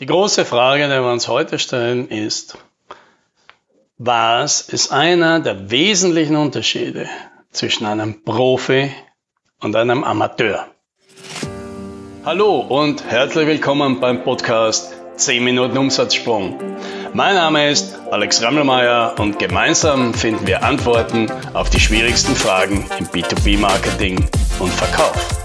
Die große Frage, die wir uns heute stellen, ist, was ist einer der wesentlichen Unterschiede zwischen einem Profi und einem Amateur? Hallo und herzlich willkommen beim Podcast 10 Minuten Umsatzsprung. Mein Name ist Alex Rammelmeier und gemeinsam finden wir Antworten auf die schwierigsten Fragen im B2B-Marketing und Verkauf.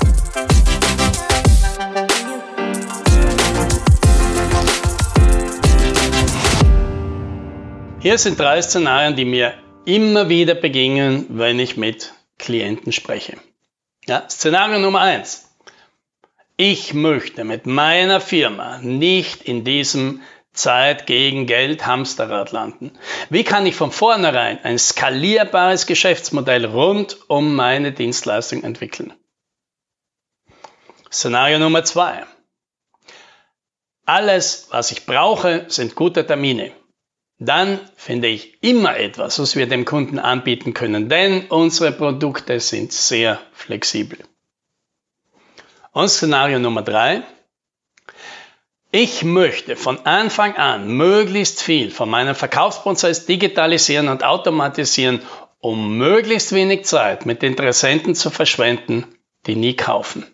Hier sind drei Szenarien, die mir immer wieder begegnen, wenn ich mit Klienten spreche. Ja, Szenario Nummer eins: Ich möchte mit meiner Firma nicht in diesem Zeit gegen Geld Hamsterrad landen. Wie kann ich von vornherein ein skalierbares Geschäftsmodell rund um meine Dienstleistung entwickeln? Szenario Nummer zwei: Alles, was ich brauche, sind gute Termine dann finde ich immer etwas, was wir dem Kunden anbieten können, denn unsere Produkte sind sehr flexibel. Und Szenario Nummer drei. Ich möchte von Anfang an möglichst viel von meinem Verkaufsprozess digitalisieren und automatisieren, um möglichst wenig Zeit mit Interessenten zu verschwenden, die nie kaufen.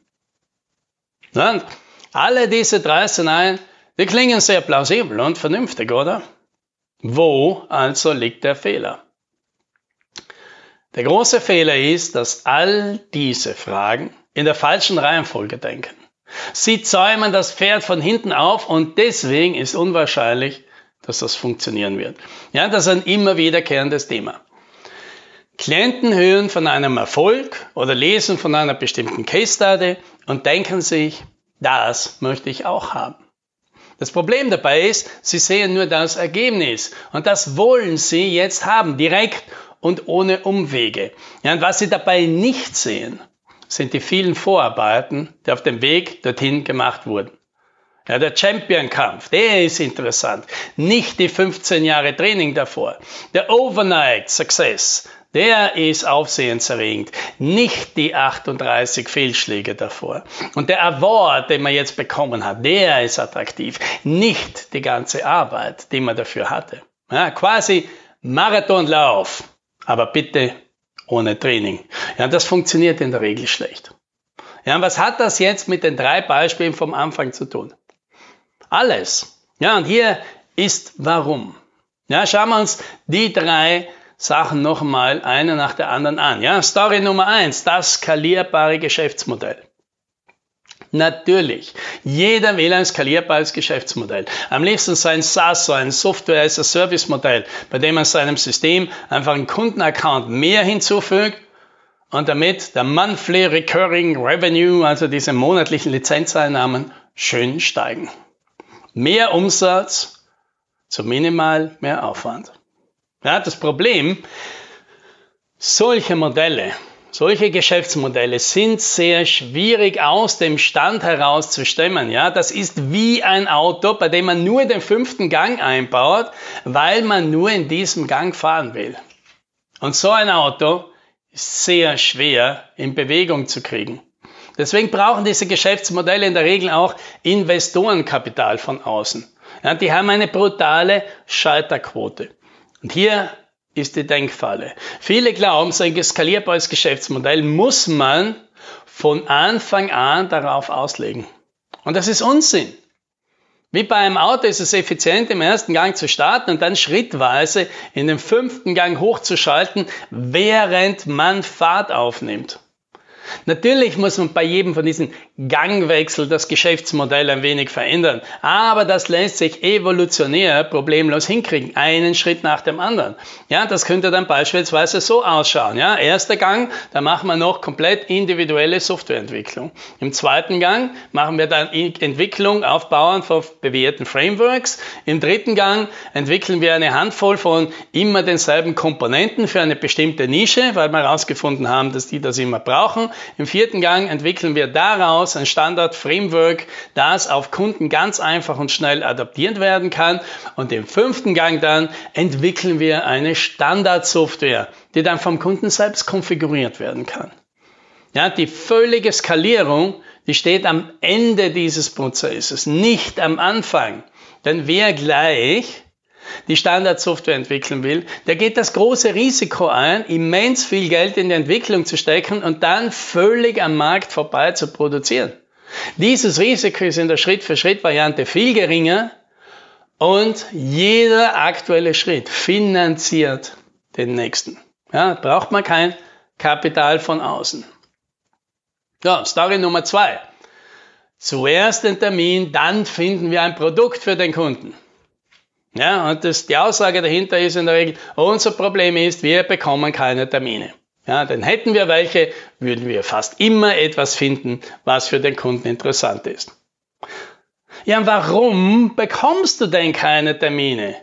Und alle diese drei Szenarien, die klingen sehr plausibel und vernünftig, oder? Wo also liegt der Fehler? Der große Fehler ist, dass all diese Fragen in der falschen Reihenfolge denken. Sie zäumen das Pferd von hinten auf und deswegen ist unwahrscheinlich, dass das funktionieren wird. Ja, das ist ein immer wiederkehrendes Thema. Klienten hören von einem Erfolg oder lesen von einer bestimmten Case Study und denken sich, das möchte ich auch haben. Das Problem dabei ist, sie sehen nur das Ergebnis. Und das wollen sie jetzt haben, direkt und ohne Umwege. Ja, und was sie dabei nicht sehen, sind die vielen Vorarbeiten, die auf dem Weg dorthin gemacht wurden. Ja, der Champion-Kampf, der ist interessant. Nicht die 15 Jahre Training davor. Der Overnight Success, der ist aufsehenserregend. Nicht die 38 Fehlschläge davor. Und der Award, den man jetzt bekommen hat, der ist attraktiv. Nicht die ganze Arbeit, die man dafür hatte. Ja, quasi Marathonlauf, aber bitte ohne Training. Ja, das funktioniert in der Regel schlecht. Ja, was hat das jetzt mit den drei Beispielen vom Anfang zu tun? Alles. Ja, und hier ist warum. Ja, schauen wir uns die drei Sachen noch einmal eine nach der anderen an. Ja, Story Nummer eins, das skalierbare Geschäftsmodell. Natürlich, jeder will ein skalierbares Geschäftsmodell. Am liebsten so ein SaaS, so ein Software as a Service Modell, bei dem man seinem System einfach einen Kundenaccount mehr hinzufügt und damit der Monthly Recurring Revenue, also diese monatlichen Lizenzeinnahmen, schön steigen. Mehr Umsatz zu minimal mehr Aufwand. Ja, das Problem, solche Modelle, solche Geschäftsmodelle sind sehr schwierig aus dem Stand heraus zu stemmen. Ja, das ist wie ein Auto, bei dem man nur den fünften Gang einbaut, weil man nur in diesem Gang fahren will. Und so ein Auto ist sehr schwer in Bewegung zu kriegen. Deswegen brauchen diese Geschäftsmodelle in der Regel auch Investorenkapital von außen. Ja, die haben eine brutale Scheiterquote. Und hier ist die Denkfalle. Viele glauben, so ein skalierbares Geschäftsmodell muss man von Anfang an darauf auslegen. Und das ist Unsinn. Wie bei einem Auto ist es effizient, im ersten Gang zu starten und dann schrittweise in den fünften Gang hochzuschalten, während man Fahrt aufnimmt. Natürlich muss man bei jedem von diesen Gangwechsel das Geschäftsmodell ein wenig verändern, aber das lässt sich evolutionär problemlos hinkriegen, einen Schritt nach dem anderen. Ja, das könnte dann beispielsweise so ausschauen. Ja, erster Gang, da machen wir noch komplett individuelle Softwareentwicklung. Im zweiten Gang machen wir dann Entwicklung aufbauend von bewährten Frameworks. Im dritten Gang entwickeln wir eine Handvoll von immer denselben Komponenten für eine bestimmte Nische, weil wir herausgefunden haben, dass die das immer brauchen. Im vierten Gang entwickeln wir daraus ein Standard-Framework, das auf Kunden ganz einfach und schnell adaptiert werden kann. Und im fünften Gang dann entwickeln wir eine Standard-Software, die dann vom Kunden selbst konfiguriert werden kann. Ja, die völlige Skalierung, die steht am Ende dieses Prozesses, nicht am Anfang. Denn wer gleich die Standardsoftware entwickeln will, der geht das große Risiko ein, immens viel Geld in die Entwicklung zu stecken und dann völlig am Markt vorbei zu produzieren. Dieses Risiko ist in der Schritt-für-Schritt-Variante viel geringer und jeder aktuelle Schritt finanziert den nächsten. Ja, braucht man kein Kapital von außen. Ja, Story Nummer zwei. Zuerst den Termin, dann finden wir ein Produkt für den Kunden. Ja, und das, die Aussage dahinter ist in der Regel, unser Problem ist, wir bekommen keine Termine. Ja, denn hätten wir welche, würden wir fast immer etwas finden, was für den Kunden interessant ist. Ja, warum bekommst du denn keine Termine?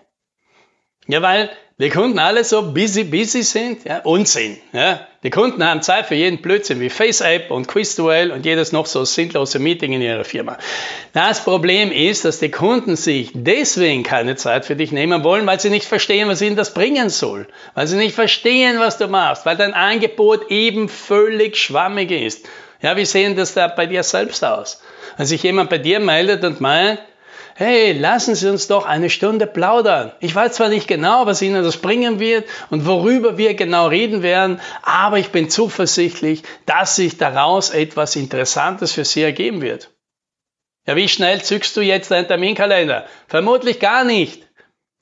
Ja, weil die Kunden alle so busy, busy sind, ja, Unsinn. Ja. Die Kunden haben Zeit für jeden Blödsinn wie FaceApp und QuizDuel und jedes noch so sinnlose Meeting in ihrer Firma. Das Problem ist, dass die Kunden sich deswegen keine Zeit für dich nehmen wollen, weil sie nicht verstehen, was ihnen das bringen soll. Weil sie nicht verstehen, was du machst, weil dein Angebot eben völlig schwammig ist. Ja, wie sehen das da bei dir selbst aus? Wenn sich jemand bei dir meldet und meint, hey, lassen Sie uns doch eine Stunde plaudern. Ich weiß zwar nicht genau, was Ihnen das bringen wird und worüber wir genau reden werden, aber ich bin zuversichtlich, dass sich daraus etwas Interessantes für Sie ergeben wird. Ja, wie schnell zückst du jetzt deinen Terminkalender? Vermutlich gar nicht.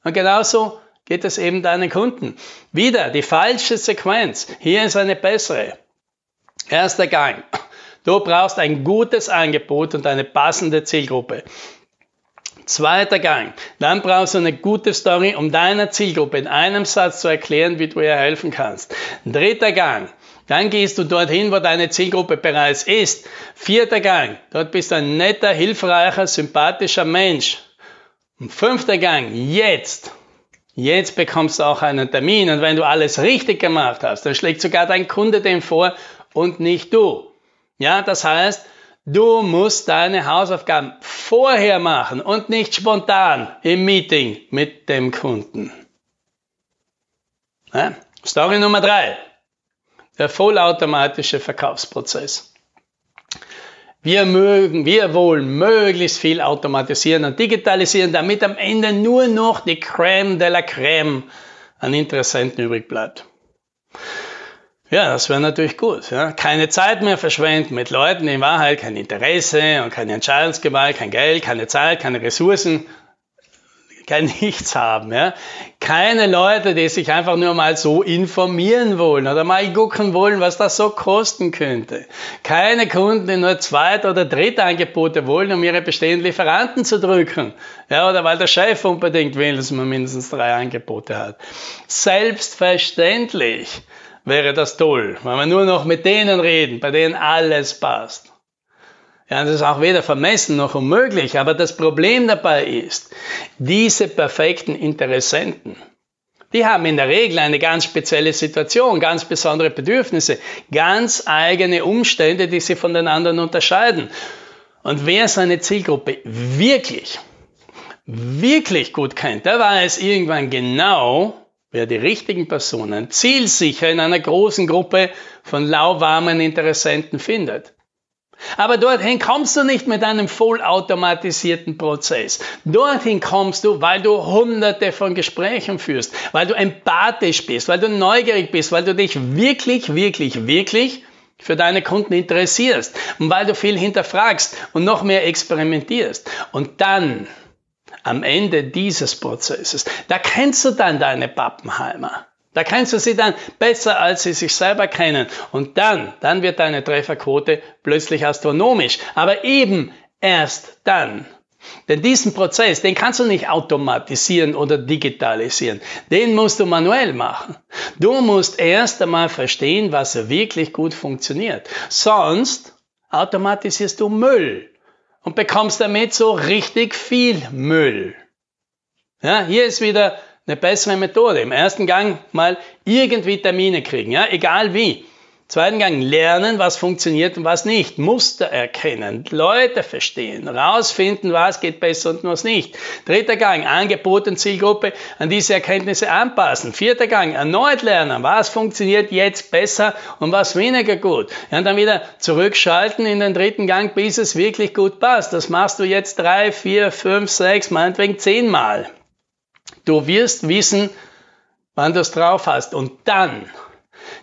Und genauso geht es eben deinen Kunden. Wieder die falsche Sequenz. Hier ist eine bessere. Erster Gang. Du brauchst ein gutes Angebot und eine passende Zielgruppe. Zweiter Gang. Dann brauchst du eine gute Story, um deiner Zielgruppe in einem Satz zu erklären, wie du ihr helfen kannst. Dritter Gang. Dann gehst du dorthin, wo deine Zielgruppe bereits ist. Vierter Gang. Dort bist du ein netter, hilfreicher, sympathischer Mensch. Und fünfter Gang. Jetzt. Jetzt bekommst du auch einen Termin. Und wenn du alles richtig gemacht hast, dann schlägt sogar dein Kunde den vor und nicht du. Ja, das heißt, Du musst deine Hausaufgaben vorher machen und nicht spontan im Meeting mit dem Kunden. Ja? Story Nummer drei. Der vollautomatische Verkaufsprozess. Wir mögen, wir wollen möglichst viel automatisieren und digitalisieren, damit am Ende nur noch die Crème de la Crème an Interessenten übrig bleibt. Ja, das wäre natürlich gut. Ja. Keine Zeit mehr verschwenden mit Leuten, die in Wahrheit kein Interesse und keine Entscheidungsgewalt, kein Geld, keine Zeit, keine Ressourcen, kein Nichts haben. Ja. Keine Leute, die sich einfach nur mal so informieren wollen oder mal gucken wollen, was das so kosten könnte. Keine Kunden, die nur Zweit- oder Drittangebote wollen, um ihre bestehenden Lieferanten zu drücken. Ja, oder weil der Chef unbedingt will, dass man mindestens drei Angebote hat. Selbstverständlich wäre das toll, wenn wir nur noch mit denen reden, bei denen alles passt. Ja, das ist auch weder vermessen noch unmöglich, aber das Problem dabei ist, diese perfekten Interessenten, die haben in der Regel eine ganz spezielle Situation, ganz besondere Bedürfnisse, ganz eigene Umstände, die sie von den anderen unterscheiden. Und wer seine Zielgruppe wirklich, wirklich gut kennt, der weiß irgendwann genau, wer die richtigen Personen zielsicher in einer großen Gruppe von lauwarmen Interessenten findet. Aber dorthin kommst du nicht mit einem vollautomatisierten Prozess. Dorthin kommst du, weil du hunderte von Gesprächen führst, weil du empathisch bist, weil du neugierig bist, weil du dich wirklich, wirklich, wirklich für deine Kunden interessierst und weil du viel hinterfragst und noch mehr experimentierst. Und dann am Ende dieses Prozesses, da kennst du dann deine Pappenheimer. Da kennst du sie dann besser, als sie sich selber kennen. Und dann, dann wird deine Trefferquote plötzlich astronomisch. Aber eben erst dann. Denn diesen Prozess, den kannst du nicht automatisieren oder digitalisieren. Den musst du manuell machen. Du musst erst einmal verstehen, was wirklich gut funktioniert. Sonst automatisierst du Müll und bekommst damit so richtig viel Müll. Ja, hier ist wieder eine bessere Methode. Im ersten Gang mal irgendwie Termine kriegen, ja, egal wie. Zweiten Gang lernen, was funktioniert und was nicht. Muster erkennen, Leute verstehen, rausfinden, was geht besser und was nicht. Dritter Gang, Angebot und Zielgruppe an diese Erkenntnisse anpassen. Vierter Gang, erneut lernen, was funktioniert jetzt besser und was weniger gut. Ja, und dann wieder zurückschalten in den dritten Gang, bis es wirklich gut passt. Das machst du jetzt drei, vier, fünf, sechs, meinetwegen zehnmal. Du wirst wissen, wann du es drauf hast. Und dann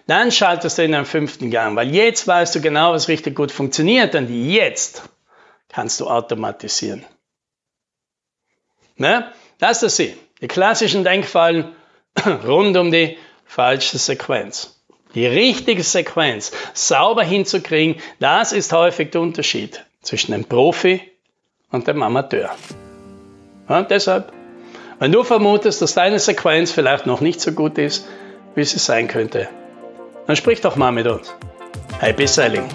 dann schaltest du in den fünften Gang, weil jetzt weißt du genau, was richtig gut funktioniert und jetzt kannst du automatisieren. Ne? Das ist sie. Die klassischen Denkfallen rund um die falsche Sequenz. Die richtige Sequenz sauber hinzukriegen, das ist häufig der Unterschied zwischen dem Profi und dem Amateur. Ja, deshalb, wenn du vermutest, dass deine Sequenz vielleicht noch nicht so gut ist, wie sie sein könnte, dann sprich doch mal mit uns. Happy Selling!